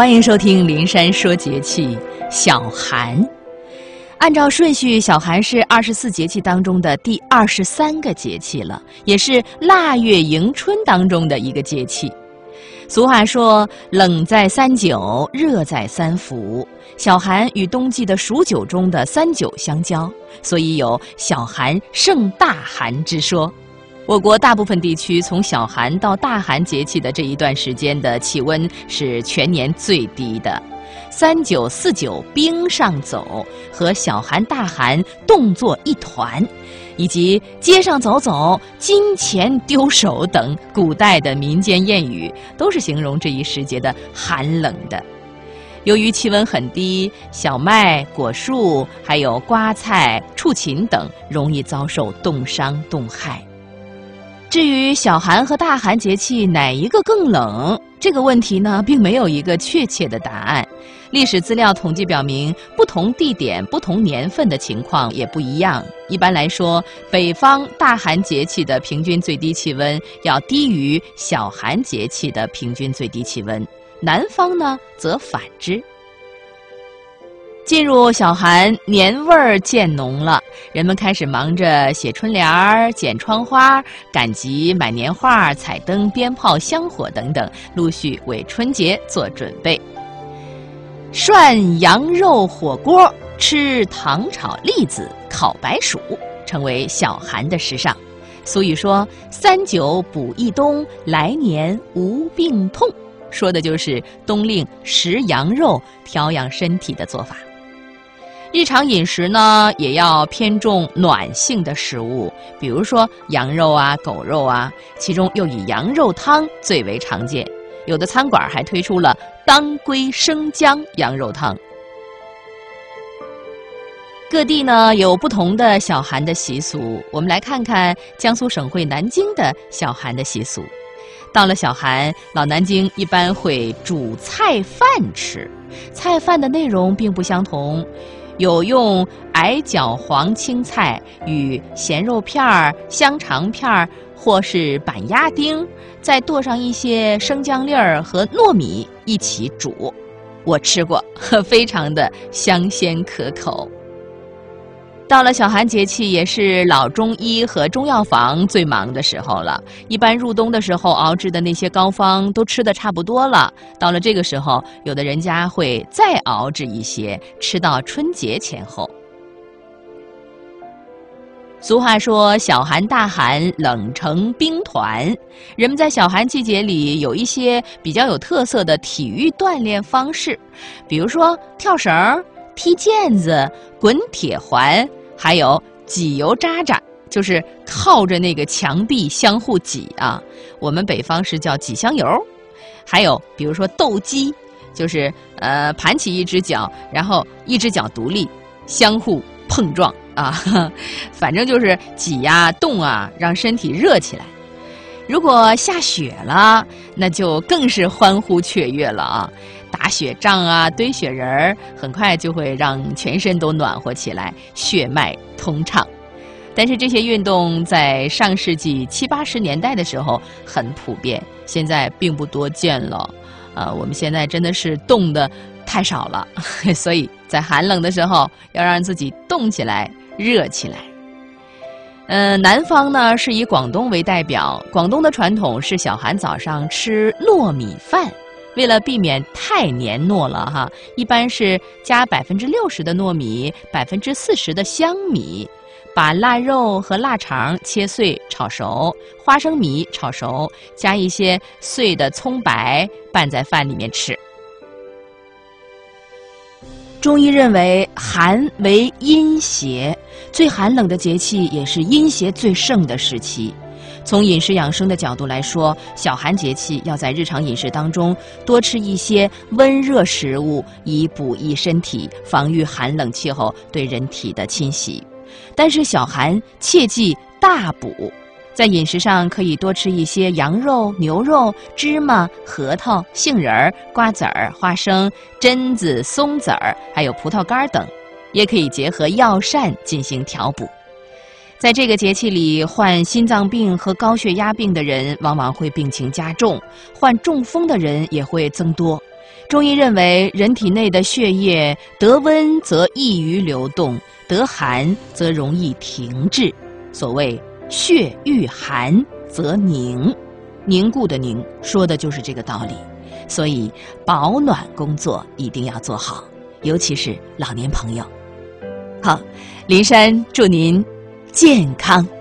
欢迎收听《灵山说节气》。小寒，按照顺序，小寒是二十四节气当中的第二十三个节气了，也是腊月迎春当中的一个节气。俗话说：“冷在三九，热在三伏。”小寒与冬季的数九中的三九相交，所以有“小寒胜大寒”之说。我国大部分地区从小寒到大寒节气的这一段时间的气温是全年最低的，三九四九冰上走和小寒大寒冻作一团，以及街上走走金钱丢手等古代的民间谚语，都是形容这一时节的寒冷的。由于气温很低，小麦、果树还有瓜菜、畜禽等容易遭受冻伤冻害。至于小寒和大寒节气哪一个更冷，这个问题呢，并没有一个确切的答案。历史资料统计表明，不同地点、不同年份的情况也不一样。一般来说，北方大寒节气的平均最低气温要低于小寒节气的平均最低气温，南方呢则反之。进入小寒，年味儿渐浓了，人们开始忙着写春联儿、剪窗花、赶集、买年画、彩灯、鞭炮、香火等等，陆续为春节做准备。涮羊肉火锅、吃糖炒栗子、烤白薯，成为小寒的时尚。俗语说：“三九补一冬，来年无病痛”，说的就是冬令食羊肉调养身体的做法。日常饮食呢，也要偏重暖性的食物，比如说羊肉啊、狗肉啊，其中又以羊肉汤最为常见。有的餐馆还推出了当归生姜羊肉汤。各地呢有不同的小寒的习俗，我们来看看江苏省会南京的小寒的习俗。到了小寒，老南京一般会煮菜饭吃，菜饭的内容并不相同。有用矮脚黄青菜与咸肉片儿、香肠片儿，或是板鸭丁，再剁上一些生姜粒儿和糯米一起煮。我吃过，非常的香鲜可口。到了小寒节气，也是老中医和中药房最忙的时候了。一般入冬的时候熬制的那些膏方都吃的差不多了，到了这个时候，有的人家会再熬制一些，吃到春节前后。俗话说：“小寒大寒，冷成冰团。”人们在小寒季节里有一些比较有特色的体育锻炼方式，比如说跳绳、踢毽子、滚铁环。还有挤油渣渣，就是靠着那个墙壁相互挤啊。我们北方是叫挤香油。还有比如说斗鸡，就是呃盘起一只脚，然后一只脚独立，相互碰撞啊。反正就是挤呀动啊，让身体热起来。如果下雪了，那就更是欢呼雀跃了啊。打雪仗啊，堆雪人儿，很快就会让全身都暖和起来，血脉通畅。但是这些运动在上世纪七八十年代的时候很普遍，现在并不多见了。啊，我们现在真的是动的太少了，所以在寒冷的时候要让自己动起来、热起来。嗯，南方呢是以广东为代表，广东的传统是小寒早上吃糯米饭。为了避免太黏糯了哈，一般是加百分之六十的糯米，百分之四十的香米，把腊肉和腊肠切碎炒熟，花生米炒熟，加一些碎的葱白拌在饭里面吃。中医认为寒为阴邪，最寒冷的节气也是阴邪最盛的时期。从饮食养生的角度来说，小寒节气要在日常饮食当中多吃一些温热食物，以补益身体，防御寒冷气候对人体的侵袭。但是小寒切忌大补，在饮食上可以多吃一些羊肉、牛肉、芝麻、核桃、杏仁儿、瓜子儿、花生、榛子、松子儿，还有葡萄干等，也可以结合药膳进行调补。在这个节气里，患心脏病和高血压病的人往往会病情加重，患中风的人也会增多。中医认为，人体内的血液得温则易于流动，得寒则容易停滞。所谓“血遇寒则凝”，凝固的凝，说的就是这个道理。所以，保暖工作一定要做好，尤其是老年朋友。好，林珊祝您健康。